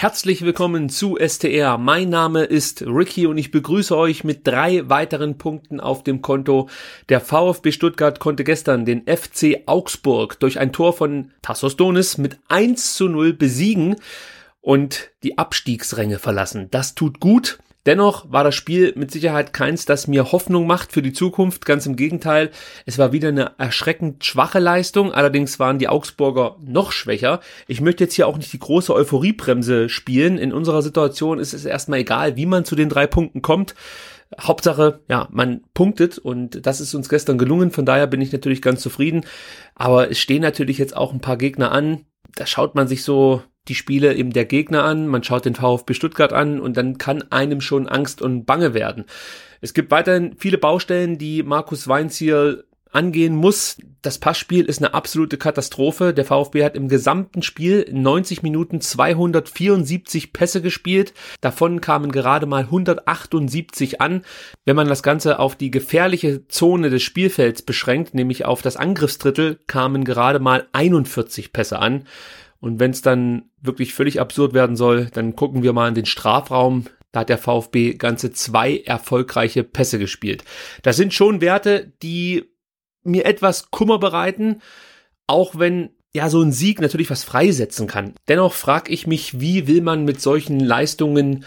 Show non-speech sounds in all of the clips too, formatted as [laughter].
Herzlich willkommen zu STR. Mein Name ist Ricky und ich begrüße euch mit drei weiteren Punkten auf dem Konto. Der VfB Stuttgart konnte gestern den FC Augsburg durch ein Tor von Tassos Donis mit 1 zu 0 besiegen und die Abstiegsränge verlassen. Das tut gut. Dennoch war das Spiel mit Sicherheit keins, das mir Hoffnung macht für die Zukunft. Ganz im Gegenteil. Es war wieder eine erschreckend schwache Leistung. Allerdings waren die Augsburger noch schwächer. Ich möchte jetzt hier auch nicht die große Euphoriebremse spielen. In unserer Situation ist es erstmal egal, wie man zu den drei Punkten kommt. Hauptsache, ja, man punktet und das ist uns gestern gelungen. Von daher bin ich natürlich ganz zufrieden. Aber es stehen natürlich jetzt auch ein paar Gegner an. Da schaut man sich so die Spiele eben der Gegner an, man schaut den VfB Stuttgart an und dann kann einem schon Angst und Bange werden. Es gibt weiterhin viele Baustellen, die Markus Weinziel angehen muss. Das Passspiel ist eine absolute Katastrophe. Der VfB hat im gesamten Spiel 90 Minuten 274 Pässe gespielt. Davon kamen gerade mal 178 an. Wenn man das Ganze auf die gefährliche Zone des Spielfelds beschränkt, nämlich auf das Angriffsdrittel, kamen gerade mal 41 Pässe an. Und wenn es dann wirklich völlig absurd werden soll, dann gucken wir mal in den Strafraum. Da hat der VfB ganze zwei erfolgreiche Pässe gespielt. Das sind schon Werte, die mir etwas Kummer bereiten, auch wenn ja so ein Sieg natürlich was freisetzen kann. Dennoch frage ich mich, wie will man mit solchen Leistungen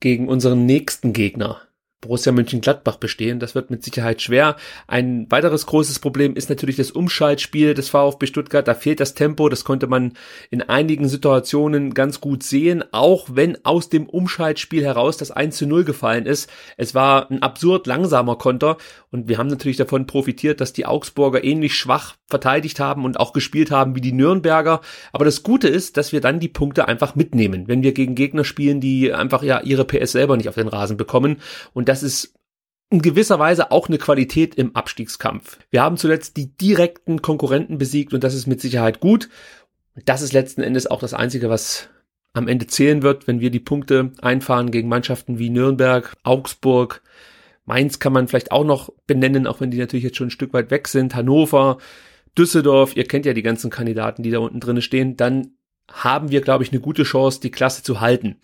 gegen unseren nächsten Gegner Borussia Mönchengladbach bestehen. Das wird mit Sicherheit schwer. Ein weiteres großes Problem ist natürlich das Umschaltspiel des VfB Stuttgart. Da fehlt das Tempo. Das konnte man in einigen Situationen ganz gut sehen, auch wenn aus dem Umschaltspiel heraus das 1 zu 0 gefallen ist. Es war ein absurd langsamer Konter und wir haben natürlich davon profitiert, dass die Augsburger ähnlich schwach verteidigt haben und auch gespielt haben wie die Nürnberger. Aber das Gute ist, dass wir dann die Punkte einfach mitnehmen, wenn wir gegen Gegner spielen, die einfach ja ihre PS selber nicht auf den Rasen bekommen. Und das ist in gewisser Weise auch eine Qualität im Abstiegskampf. Wir haben zuletzt die direkten Konkurrenten besiegt und das ist mit Sicherheit gut. Das ist letzten Endes auch das Einzige, was am Ende zählen wird, wenn wir die Punkte einfahren gegen Mannschaften wie Nürnberg, Augsburg, Mainz kann man vielleicht auch noch benennen, auch wenn die natürlich jetzt schon ein Stück weit weg sind, Hannover, Düsseldorf, ihr kennt ja die ganzen Kandidaten, die da unten drin stehen, dann haben wir, glaube ich, eine gute Chance, die Klasse zu halten.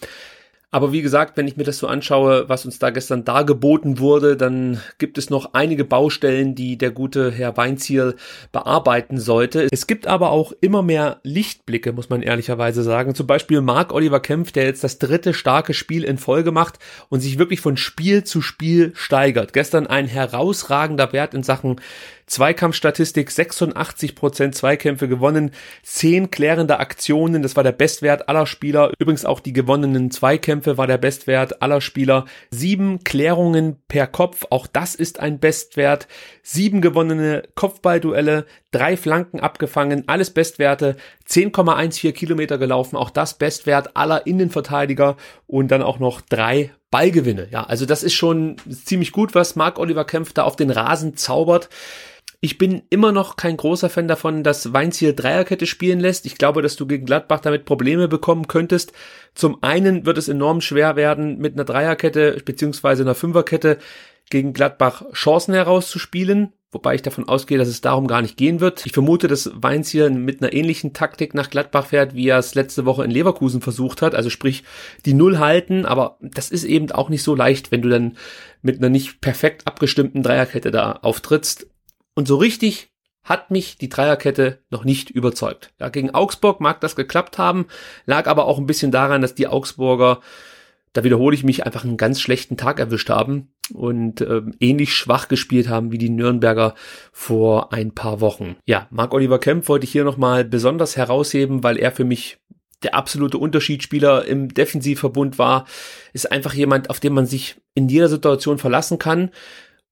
Aber wie gesagt, wenn ich mir das so anschaue, was uns da gestern dargeboten wurde, dann gibt es noch einige Baustellen, die der gute Herr Weinziel bearbeiten sollte. Es gibt aber auch immer mehr Lichtblicke, muss man ehrlicherweise sagen. Zum Beispiel Marc Oliver Kempf, der jetzt das dritte starke Spiel in Folge macht und sich wirklich von Spiel zu Spiel steigert. Gestern ein herausragender Wert in Sachen Zweikampfstatistik 86 Prozent Zweikämpfe gewonnen, 10 klärende Aktionen, das war der Bestwert aller Spieler. Übrigens auch die gewonnenen Zweikämpfe war der Bestwert aller Spieler. 7 Klärungen per Kopf, auch das ist ein Bestwert. 7 gewonnene Kopfballduelle, 3 Flanken abgefangen, alles Bestwerte. 10,14 Kilometer gelaufen, auch das Bestwert aller Innenverteidiger und dann auch noch drei Ballgewinne. Ja, also das ist schon ziemlich gut, was Marc Oliver Kempf da auf den Rasen zaubert. Ich bin immer noch kein großer Fan davon, dass Weinz hier Dreierkette spielen lässt. Ich glaube, dass du gegen Gladbach damit Probleme bekommen könntest. Zum einen wird es enorm schwer werden, mit einer Dreierkette beziehungsweise einer Fünferkette gegen Gladbach Chancen herauszuspielen, wobei ich davon ausgehe, dass es darum gar nicht gehen wird. Ich vermute, dass Weinz hier mit einer ähnlichen Taktik nach Gladbach fährt, wie er es letzte Woche in Leverkusen versucht hat, also sprich die Null halten, aber das ist eben auch nicht so leicht, wenn du dann mit einer nicht perfekt abgestimmten Dreierkette da auftrittst. Und so richtig hat mich die Dreierkette noch nicht überzeugt. Ja, gegen Augsburg mag das geklappt haben, lag aber auch ein bisschen daran, dass die Augsburger, da wiederhole ich mich, einfach einen ganz schlechten Tag erwischt haben und äh, ähnlich schwach gespielt haben wie die Nürnberger vor ein paar Wochen. Ja, Marc Oliver Kempf wollte ich hier nochmal besonders herausheben, weil er für mich der absolute Unterschiedsspieler im Defensivverbund war, ist einfach jemand, auf den man sich in jeder Situation verlassen kann.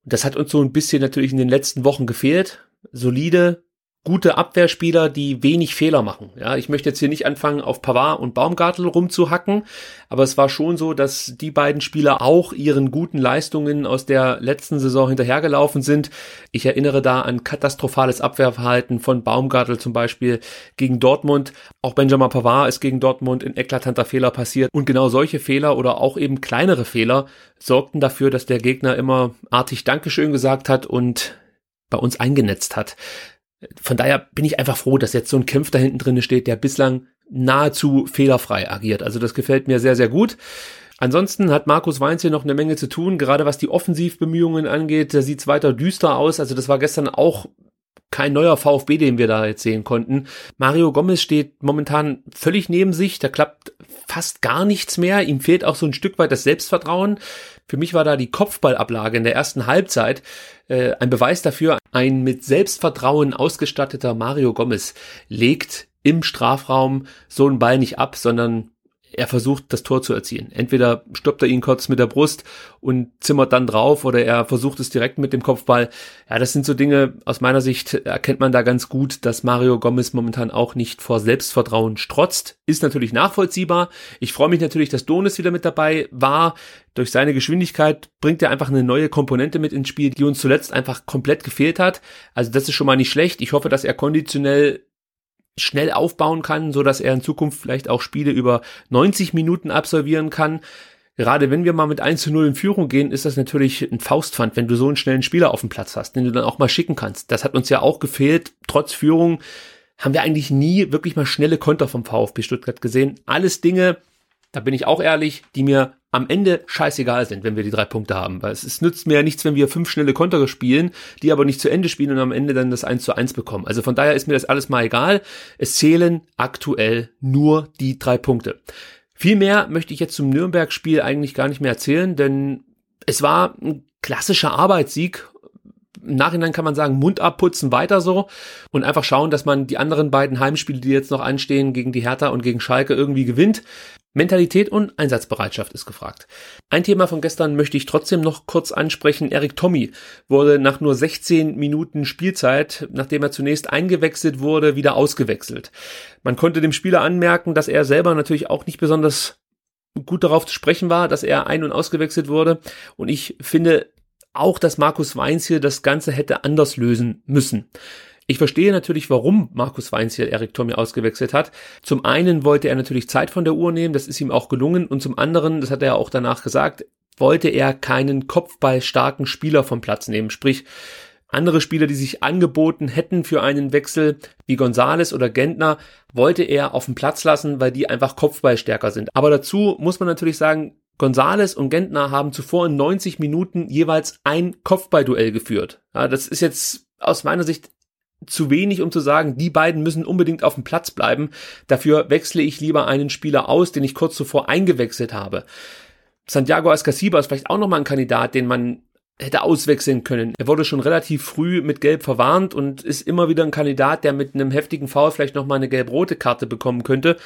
Das hat uns so ein bisschen natürlich in den letzten Wochen gefehlt. Solide, gute Abwehrspieler, die wenig Fehler machen. Ja, ich möchte jetzt hier nicht anfangen, auf Pavard und Baumgartel rumzuhacken, aber es war schon so, dass die beiden Spieler auch ihren guten Leistungen aus der letzten Saison hinterhergelaufen sind. Ich erinnere da an katastrophales Abwehrverhalten von Baumgartel zum Beispiel gegen Dortmund. Auch Benjamin Pavard ist gegen Dortmund in eklatanter Fehler passiert. Und genau solche Fehler oder auch eben kleinere Fehler sorgten dafür, dass der Gegner immer artig Dankeschön gesagt hat und bei uns eingenetzt hat von daher bin ich einfach froh, dass jetzt so ein Kämpf da hinten drin steht, der bislang nahezu fehlerfrei agiert. Also das gefällt mir sehr, sehr gut. Ansonsten hat Markus Weinz hier noch eine Menge zu tun, gerade was die Offensivbemühungen angeht. Da sieht es weiter düster aus. Also das war gestern auch kein neuer VfB, den wir da jetzt sehen konnten. Mario Gomez steht momentan völlig neben sich. Da klappt fast gar nichts mehr. Ihm fehlt auch so ein Stück weit das Selbstvertrauen. Für mich war da die Kopfballablage in der ersten Halbzeit äh, ein Beweis dafür. Ein mit Selbstvertrauen ausgestatteter Mario Gomez legt im Strafraum so einen Ball nicht ab, sondern er versucht, das Tor zu erzielen. Entweder stoppt er ihn kurz mit der Brust und zimmert dann drauf oder er versucht es direkt mit dem Kopfball. Ja, das sind so Dinge, aus meiner Sicht erkennt man da ganz gut, dass Mario Gomez momentan auch nicht vor Selbstvertrauen strotzt. Ist natürlich nachvollziehbar. Ich freue mich natürlich, dass Donis wieder mit dabei war. Durch seine Geschwindigkeit bringt er einfach eine neue Komponente mit ins Spiel, die uns zuletzt einfach komplett gefehlt hat. Also das ist schon mal nicht schlecht. Ich hoffe, dass er konditionell schnell aufbauen kann, so dass er in Zukunft vielleicht auch Spiele über 90 Minuten absolvieren kann. Gerade wenn wir mal mit 1 zu 0 in Führung gehen, ist das natürlich ein Faustpfand, wenn du so einen schnellen Spieler auf dem Platz hast, den du dann auch mal schicken kannst. Das hat uns ja auch gefehlt. Trotz Führung haben wir eigentlich nie wirklich mal schnelle Konter vom VfB Stuttgart gesehen. Alles Dinge, da bin ich auch ehrlich, die mir am Ende scheißegal sind, wenn wir die drei Punkte haben. Weil es, es nützt mir ja nichts, wenn wir fünf schnelle Konter spielen, die aber nicht zu Ende spielen und am Ende dann das 1 zu 1 bekommen. Also von daher ist mir das alles mal egal. Es zählen aktuell nur die drei Punkte. Viel mehr möchte ich jetzt zum Nürnberg-Spiel eigentlich gar nicht mehr erzählen, denn es war ein klassischer Arbeitssieg im Nachhinein kann man sagen, Mund abputzen, weiter so und einfach schauen, dass man die anderen beiden Heimspiele, die jetzt noch anstehen, gegen die Hertha und gegen Schalke irgendwie gewinnt. Mentalität und Einsatzbereitschaft ist gefragt. Ein Thema von gestern möchte ich trotzdem noch kurz ansprechen. Erik Tommy wurde nach nur 16 Minuten Spielzeit, nachdem er zunächst eingewechselt wurde, wieder ausgewechselt. Man konnte dem Spieler anmerken, dass er selber natürlich auch nicht besonders gut darauf zu sprechen war, dass er ein- und ausgewechselt wurde. Und ich finde auch, dass Markus Weins hier das Ganze hätte anders lösen müssen. Ich verstehe natürlich, warum Markus Weinz hier Erik Tommy ausgewechselt hat. Zum einen wollte er natürlich Zeit von der Uhr nehmen, das ist ihm auch gelungen. Und zum anderen, das hat er auch danach gesagt, wollte er keinen kopfballstarken Spieler vom Platz nehmen. Sprich, andere Spieler, die sich angeboten hätten für einen Wechsel, wie Gonzales oder Gentner, wollte er auf dem Platz lassen, weil die einfach kopfballstärker sind. Aber dazu muss man natürlich sagen, Gonzales und Gentner haben zuvor in 90 Minuten jeweils ein Kopfballduell geführt. Ja, das ist jetzt aus meiner Sicht zu wenig, um zu sagen, die beiden müssen unbedingt auf dem Platz bleiben. Dafür wechsle ich lieber einen Spieler aus, den ich kurz zuvor eingewechselt habe. Santiago Ascasiba ist vielleicht auch nochmal ein Kandidat, den man hätte auswechseln können. Er wurde schon relativ früh mit Gelb verwarnt und ist immer wieder ein Kandidat, der mit einem heftigen Foul vielleicht nochmal eine gelb-rote Karte bekommen könnte.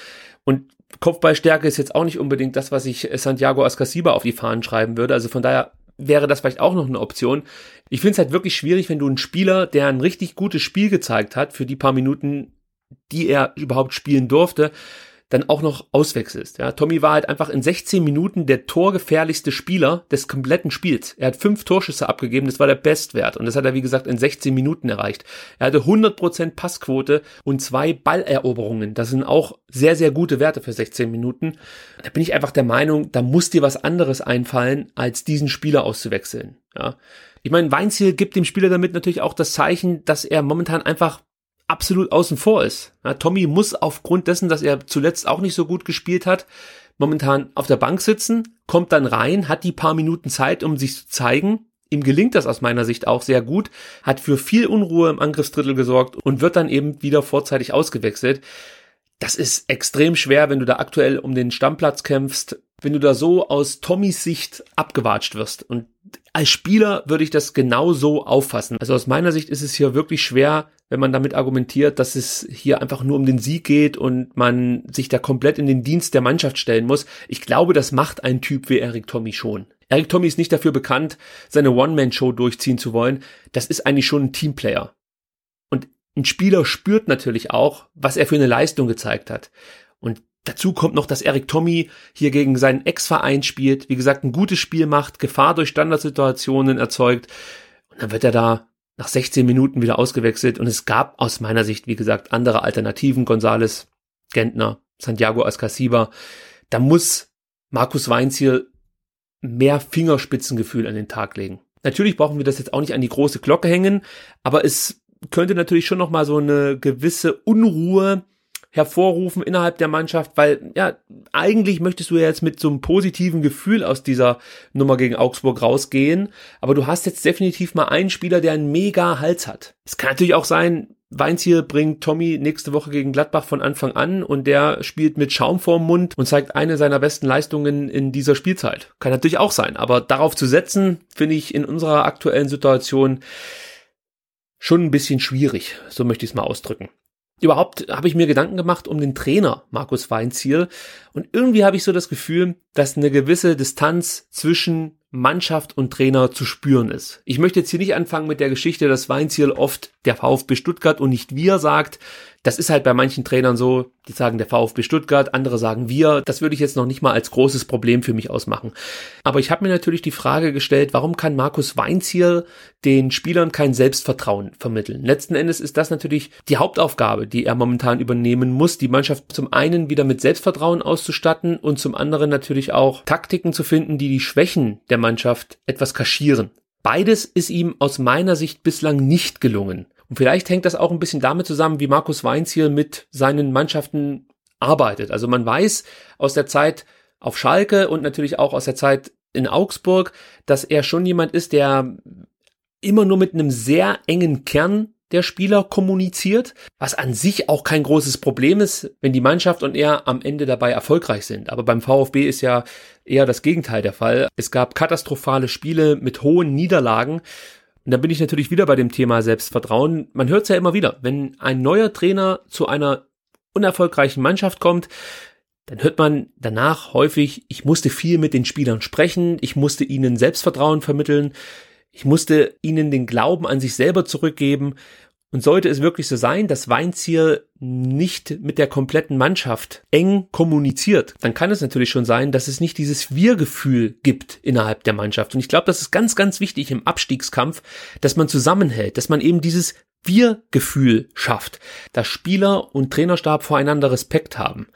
Und Kopfballstärke ist jetzt auch nicht unbedingt das, was ich Santiago Ascasiba auf die Fahnen schreiben würde. Also von daher wäre das vielleicht auch noch eine Option. Ich finde es halt wirklich schwierig, wenn du einen Spieler, der ein richtig gutes Spiel gezeigt hat, für die paar Minuten, die er überhaupt spielen durfte, dann auch noch auswechselst. Ja, Tommy war halt einfach in 16 Minuten der torgefährlichste Spieler des kompletten Spiels. Er hat fünf Torschüsse abgegeben, das war der Bestwert und das hat er wie gesagt in 16 Minuten erreicht. Er hatte 100% Passquote und zwei Balleroberungen. Das sind auch sehr sehr gute Werte für 16 Minuten. Da bin ich einfach der Meinung, da muss dir was anderes einfallen, als diesen Spieler auszuwechseln. Ja. Ich meine, Weinziel gibt dem Spieler damit natürlich auch das Zeichen, dass er momentan einfach absolut außen vor ist. Ja, Tommy muss aufgrund dessen, dass er zuletzt auch nicht so gut gespielt hat, momentan auf der Bank sitzen, kommt dann rein, hat die paar Minuten Zeit, um sich zu zeigen. Ihm gelingt das aus meiner Sicht auch sehr gut, hat für viel Unruhe im Angriffsdrittel gesorgt und wird dann eben wieder vorzeitig ausgewechselt. Das ist extrem schwer, wenn du da aktuell um den Stammplatz kämpfst, wenn du da so aus Tommys Sicht abgewatscht wirst. Und als Spieler würde ich das genau so auffassen. Also aus meiner Sicht ist es hier wirklich schwer, wenn man damit argumentiert, dass es hier einfach nur um den Sieg geht und man sich da komplett in den Dienst der Mannschaft stellen muss. Ich glaube, das macht ein Typ wie Eric Tommy schon. Eric Tommy ist nicht dafür bekannt, seine One-Man-Show durchziehen zu wollen. Das ist eigentlich schon ein Teamplayer. Und ein Spieler spürt natürlich auch, was er für eine Leistung gezeigt hat. Und dazu kommt noch, dass Eric Tommy hier gegen seinen Ex-Verein spielt, wie gesagt, ein gutes Spiel macht, Gefahr durch Standardsituationen erzeugt. Und dann wird er da nach 16 Minuten wieder ausgewechselt und es gab aus meiner Sicht, wie gesagt, andere Alternativen. Gonzales, Gentner, Santiago Ascasiba. Da muss Markus Weinz hier mehr Fingerspitzengefühl an den Tag legen. Natürlich brauchen wir das jetzt auch nicht an die große Glocke hängen, aber es könnte natürlich schon noch mal so eine gewisse Unruhe hervorrufen innerhalb der Mannschaft, weil ja, eigentlich möchtest du ja jetzt mit so einem positiven Gefühl aus dieser Nummer gegen Augsburg rausgehen, aber du hast jetzt definitiv mal einen Spieler, der einen mega Hals hat. Es kann natürlich auch sein, Weinziel bringt Tommy nächste Woche gegen Gladbach von Anfang an und der spielt mit Schaum vorm Mund und zeigt eine seiner besten Leistungen in dieser Spielzeit. Kann natürlich auch sein, aber darauf zu setzen, finde ich in unserer aktuellen Situation schon ein bisschen schwierig, so möchte ich es mal ausdrücken. Überhaupt habe ich mir Gedanken gemacht um den Trainer Markus Weinziel und irgendwie habe ich so das Gefühl, dass eine gewisse Distanz zwischen Mannschaft und Trainer zu spüren ist. Ich möchte jetzt hier nicht anfangen mit der Geschichte, dass Weinziel oft der VfB Stuttgart und nicht wir sagt. Das ist halt bei manchen Trainern so, die sagen der VfB Stuttgart, andere sagen wir. Das würde ich jetzt noch nicht mal als großes Problem für mich ausmachen. Aber ich habe mir natürlich die Frage gestellt, warum kann Markus Weinziel den Spielern kein Selbstvertrauen vermitteln? Letzten Endes ist das natürlich die Hauptaufgabe, die er momentan übernehmen muss, die Mannschaft zum einen wieder mit Selbstvertrauen auszustatten und zum anderen natürlich auch Taktiken zu finden, die die Schwächen der Mannschaft etwas kaschieren. Beides ist ihm aus meiner Sicht bislang nicht gelungen. Und vielleicht hängt das auch ein bisschen damit zusammen, wie Markus Weinz hier mit seinen Mannschaften arbeitet. Also man weiß aus der Zeit auf Schalke und natürlich auch aus der Zeit in Augsburg, dass er schon jemand ist, der immer nur mit einem sehr engen Kern der Spieler kommuniziert, was an sich auch kein großes Problem ist, wenn die Mannschaft und er am Ende dabei erfolgreich sind. Aber beim VfB ist ja eher das Gegenteil der Fall. Es gab katastrophale Spiele mit hohen Niederlagen. Und da bin ich natürlich wieder bei dem Thema Selbstvertrauen. Man hört es ja immer wieder, wenn ein neuer Trainer zu einer unerfolgreichen Mannschaft kommt, dann hört man danach häufig, ich musste viel mit den Spielern sprechen, ich musste ihnen Selbstvertrauen vermitteln, ich musste ihnen den Glauben an sich selber zurückgeben. Und sollte es wirklich so sein, dass Weinziel nicht mit der kompletten Mannschaft eng kommuniziert, dann kann es natürlich schon sein, dass es nicht dieses Wir-Gefühl gibt innerhalb der Mannschaft. Und ich glaube, das ist ganz, ganz wichtig im Abstiegskampf, dass man zusammenhält, dass man eben dieses Wir-Gefühl schafft, dass Spieler und Trainerstab voreinander Respekt haben.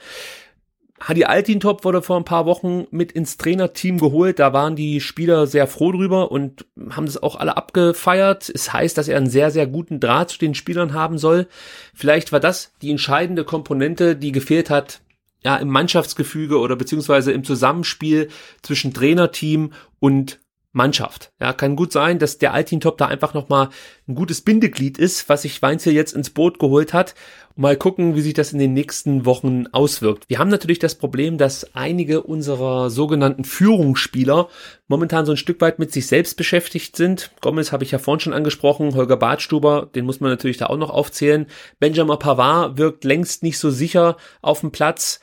Hadi Altintop wurde vor ein paar Wochen mit ins Trainerteam geholt. Da waren die Spieler sehr froh drüber und haben das auch alle abgefeiert. Es heißt, dass er einen sehr, sehr guten Draht zu den Spielern haben soll. Vielleicht war das die entscheidende Komponente, die gefehlt hat, ja, im Mannschaftsgefüge oder beziehungsweise im Zusammenspiel zwischen Trainerteam und Mannschaft. Ja, kann gut sein, dass der Altintop da einfach nochmal ein gutes Bindeglied ist, was sich Weinzel jetzt ins Boot geholt hat. Mal gucken, wie sich das in den nächsten Wochen auswirkt. Wir haben natürlich das Problem, dass einige unserer sogenannten Führungsspieler momentan so ein Stück weit mit sich selbst beschäftigt sind. Gomez habe ich ja vorhin schon angesprochen, Holger Badstuber, den muss man natürlich da auch noch aufzählen. Benjamin Pavard wirkt längst nicht so sicher auf dem Platz,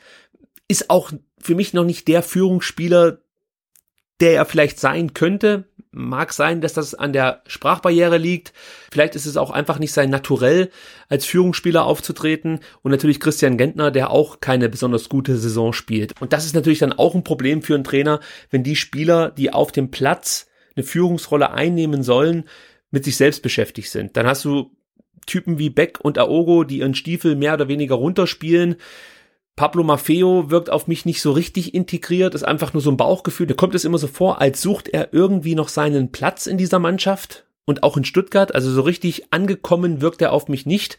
ist auch für mich noch nicht der Führungsspieler, der er vielleicht sein könnte. Mag sein, dass das an der Sprachbarriere liegt. Vielleicht ist es auch einfach nicht sein Naturell, als Führungsspieler aufzutreten. Und natürlich Christian Gentner, der auch keine besonders gute Saison spielt. Und das ist natürlich dann auch ein Problem für einen Trainer, wenn die Spieler, die auf dem Platz eine Führungsrolle einnehmen sollen, mit sich selbst beschäftigt sind. Dann hast du Typen wie Beck und Aogo, die ihren Stiefel mehr oder weniger runterspielen, Pablo Maffeo wirkt auf mich nicht so richtig integriert, ist einfach nur so ein Bauchgefühl. Da kommt es immer so vor, als sucht er irgendwie noch seinen Platz in dieser Mannschaft und auch in Stuttgart. Also so richtig angekommen wirkt er auf mich nicht.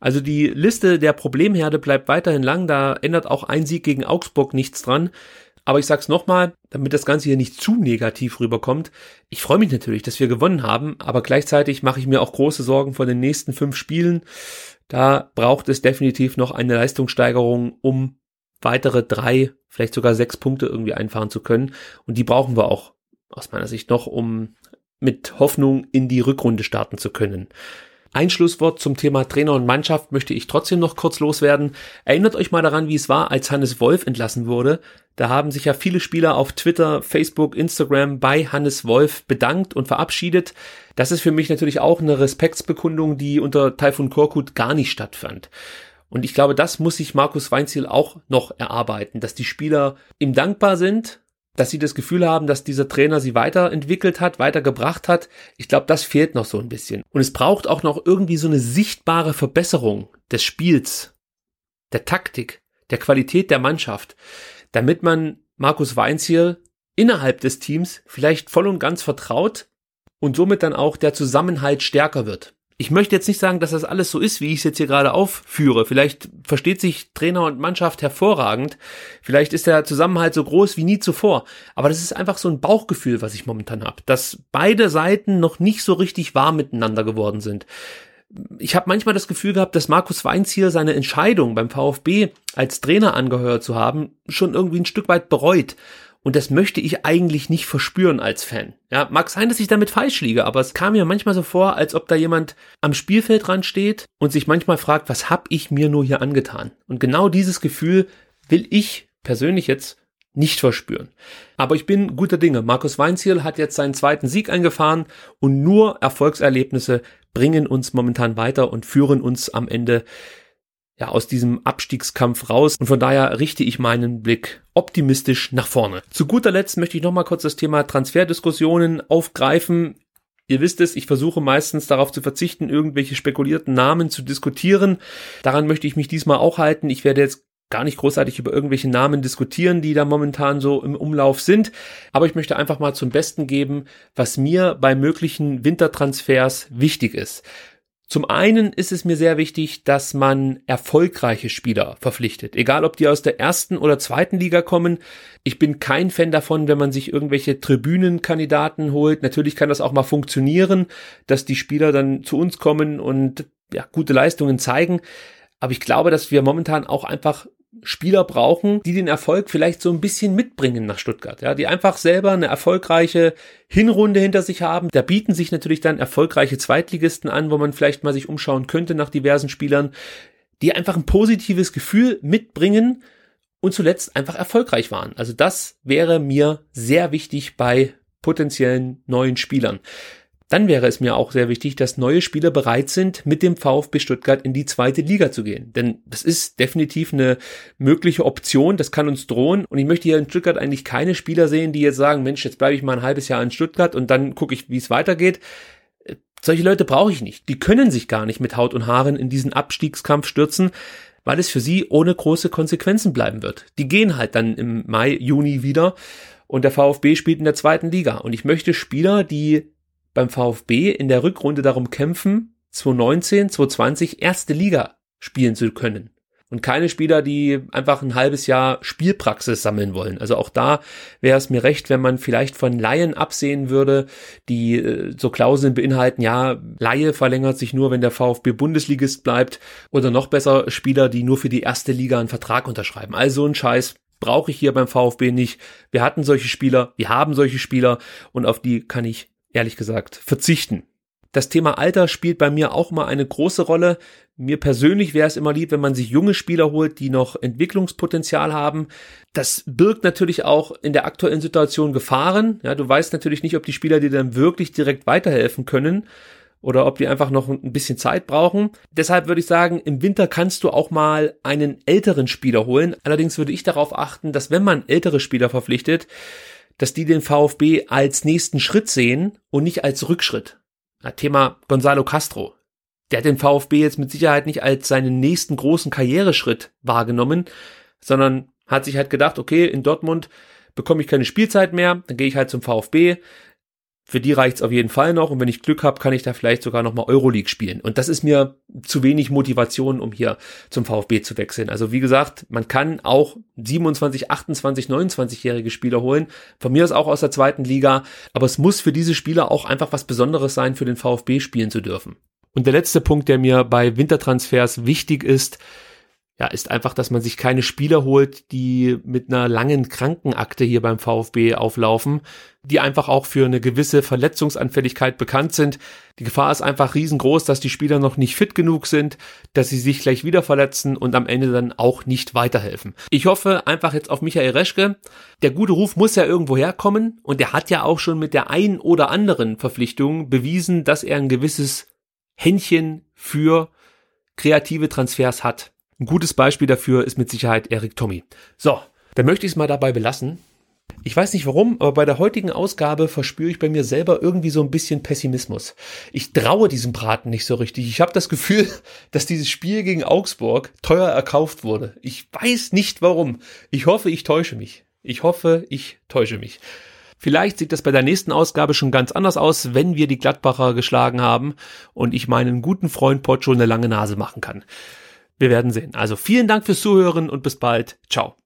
Also die Liste der Problemherde bleibt weiterhin lang. Da ändert auch ein Sieg gegen Augsburg nichts dran. Aber ich sag's nochmal, damit das Ganze hier nicht zu negativ rüberkommt. Ich freue mich natürlich, dass wir gewonnen haben, aber gleichzeitig mache ich mir auch große Sorgen vor den nächsten fünf Spielen. Da braucht es definitiv noch eine Leistungssteigerung, um weitere drei, vielleicht sogar sechs Punkte irgendwie einfahren zu können. Und die brauchen wir auch aus meiner Sicht noch, um mit Hoffnung in die Rückrunde starten zu können. Ein Schlusswort zum Thema Trainer und Mannschaft möchte ich trotzdem noch kurz loswerden. Erinnert euch mal daran, wie es war, als Hannes Wolf entlassen wurde. Da haben sich ja viele Spieler auf Twitter, Facebook, Instagram bei Hannes Wolf bedankt und verabschiedet. Das ist für mich natürlich auch eine Respektsbekundung, die unter Taifun Korkut gar nicht stattfand. Und ich glaube, das muss sich Markus Weinziel auch noch erarbeiten, dass die Spieler ihm dankbar sind dass sie das Gefühl haben, dass dieser Trainer sie weiterentwickelt hat, weitergebracht hat. Ich glaube, das fehlt noch so ein bisschen. Und es braucht auch noch irgendwie so eine sichtbare Verbesserung des Spiels, der Taktik, der Qualität der Mannschaft, damit man Markus Weinz hier innerhalb des Teams vielleicht voll und ganz vertraut und somit dann auch der Zusammenhalt stärker wird. Ich möchte jetzt nicht sagen, dass das alles so ist, wie ich es jetzt hier gerade aufführe. Vielleicht versteht sich Trainer und Mannschaft hervorragend. Vielleicht ist der Zusammenhalt so groß wie nie zuvor. Aber das ist einfach so ein Bauchgefühl, was ich momentan habe, dass beide Seiten noch nicht so richtig warm miteinander geworden sind ich habe manchmal das Gefühl gehabt, dass Markus Weinz hier seine Entscheidung beim VfB als Trainer angehört zu haben, schon irgendwie ein Stück weit bereut. Und das möchte ich eigentlich nicht verspüren als Fan. Ja, mag sein, dass ich damit falsch liege, aber es kam mir manchmal so vor, als ob da jemand am Spielfeldrand steht und sich manchmal fragt, was hab ich mir nur hier angetan? Und genau dieses Gefühl will ich persönlich jetzt nicht verspüren. Aber ich bin guter Dinge. Markus Weinziel hat jetzt seinen zweiten Sieg eingefahren und nur Erfolgserlebnisse bringen uns momentan weiter und führen uns am Ende ja, aus diesem Abstiegskampf raus. Und von daher richte ich meinen Blick optimistisch nach vorne. Zu guter Letzt möchte ich nochmal kurz das Thema Transferdiskussionen aufgreifen. Ihr wisst es, ich versuche meistens darauf zu verzichten, irgendwelche spekulierten Namen zu diskutieren. Daran möchte ich mich diesmal auch halten. Ich werde jetzt gar nicht großartig über irgendwelche Namen diskutieren, die da momentan so im Umlauf sind. Aber ich möchte einfach mal zum Besten geben, was mir bei möglichen Wintertransfers wichtig ist. Zum einen ist es mir sehr wichtig, dass man erfolgreiche Spieler verpflichtet. Egal, ob die aus der ersten oder zweiten Liga kommen. Ich bin kein Fan davon, wenn man sich irgendwelche Tribünenkandidaten holt. Natürlich kann das auch mal funktionieren, dass die Spieler dann zu uns kommen und ja, gute Leistungen zeigen. Aber ich glaube, dass wir momentan auch einfach Spieler brauchen, die den Erfolg vielleicht so ein bisschen mitbringen nach Stuttgart, ja, die einfach selber eine erfolgreiche Hinrunde hinter sich haben. Da bieten sich natürlich dann erfolgreiche Zweitligisten an, wo man vielleicht mal sich umschauen könnte nach diversen Spielern, die einfach ein positives Gefühl mitbringen und zuletzt einfach erfolgreich waren. Also das wäre mir sehr wichtig bei potenziellen neuen Spielern dann wäre es mir auch sehr wichtig, dass neue Spieler bereit sind, mit dem VfB Stuttgart in die zweite Liga zu gehen. Denn das ist definitiv eine mögliche Option, das kann uns drohen. Und ich möchte hier in Stuttgart eigentlich keine Spieler sehen, die jetzt sagen, Mensch, jetzt bleibe ich mal ein halbes Jahr in Stuttgart und dann gucke ich, wie es weitergeht. Solche Leute brauche ich nicht. Die können sich gar nicht mit Haut und Haaren in diesen Abstiegskampf stürzen, weil es für sie ohne große Konsequenzen bleiben wird. Die gehen halt dann im Mai, Juni wieder und der VfB spielt in der zweiten Liga. Und ich möchte Spieler, die beim VfB in der Rückrunde darum kämpfen, 2019, 2020 erste Liga spielen zu können. Und keine Spieler, die einfach ein halbes Jahr Spielpraxis sammeln wollen. Also auch da wäre es mir recht, wenn man vielleicht von Laien absehen würde, die äh, so Klauseln beinhalten, ja, Laie verlängert sich nur, wenn der VfB Bundesligist bleibt. Oder noch besser Spieler, die nur für die erste Liga einen Vertrag unterschreiben. Also ein Scheiß brauche ich hier beim VfB nicht. Wir hatten solche Spieler, wir haben solche Spieler und auf die kann ich ehrlich gesagt verzichten. Das Thema Alter spielt bei mir auch mal eine große Rolle. Mir persönlich wäre es immer lieb, wenn man sich junge Spieler holt, die noch Entwicklungspotenzial haben. Das birgt natürlich auch in der aktuellen Situation Gefahren. Ja, du weißt natürlich nicht, ob die Spieler dir dann wirklich direkt weiterhelfen können oder ob die einfach noch ein bisschen Zeit brauchen. Deshalb würde ich sagen, im Winter kannst du auch mal einen älteren Spieler holen. Allerdings würde ich darauf achten, dass wenn man ältere Spieler verpflichtet, dass die den VfB als nächsten Schritt sehen und nicht als Rückschritt. Thema Gonzalo Castro. Der hat den VfB jetzt mit Sicherheit nicht als seinen nächsten großen Karriereschritt wahrgenommen, sondern hat sich halt gedacht, okay, in Dortmund bekomme ich keine Spielzeit mehr, dann gehe ich halt zum VfB, für die reicht's auf jeden Fall noch und wenn ich Glück habe, kann ich da vielleicht sogar nochmal Euroleague spielen. Und das ist mir zu wenig Motivation, um hier zum VfB zu wechseln. Also wie gesagt, man kann auch 27, 28, 29-jährige Spieler holen. Von mir ist auch aus der zweiten Liga. Aber es muss für diese Spieler auch einfach was Besonderes sein, für den VfB spielen zu dürfen. Und der letzte Punkt, der mir bei Wintertransfers wichtig ist, ja, ist einfach, dass man sich keine Spieler holt, die mit einer langen Krankenakte hier beim VfB auflaufen, die einfach auch für eine gewisse Verletzungsanfälligkeit bekannt sind. Die Gefahr ist einfach riesengroß, dass die Spieler noch nicht fit genug sind, dass sie sich gleich wieder verletzen und am Ende dann auch nicht weiterhelfen. Ich hoffe einfach jetzt auf Michael Reschke. Der gute Ruf muss ja irgendwo herkommen und er hat ja auch schon mit der ein oder anderen Verpflichtung bewiesen, dass er ein gewisses Händchen für kreative Transfers hat. Ein gutes Beispiel dafür ist mit Sicherheit Eric Tommy. So, dann möchte ich es mal dabei belassen. Ich weiß nicht warum, aber bei der heutigen Ausgabe verspüre ich bei mir selber irgendwie so ein bisschen Pessimismus. Ich traue diesem Braten nicht so richtig. Ich habe das Gefühl, [laughs] dass dieses Spiel gegen Augsburg teuer erkauft wurde. Ich weiß nicht warum. Ich hoffe, ich täusche mich. Ich hoffe, ich täusche mich. Vielleicht sieht das bei der nächsten Ausgabe schon ganz anders aus, wenn wir die Gladbacher geschlagen haben und ich meinen guten Freund Pocho eine lange Nase machen kann. Wir werden sehen. Also vielen Dank fürs Zuhören und bis bald. Ciao.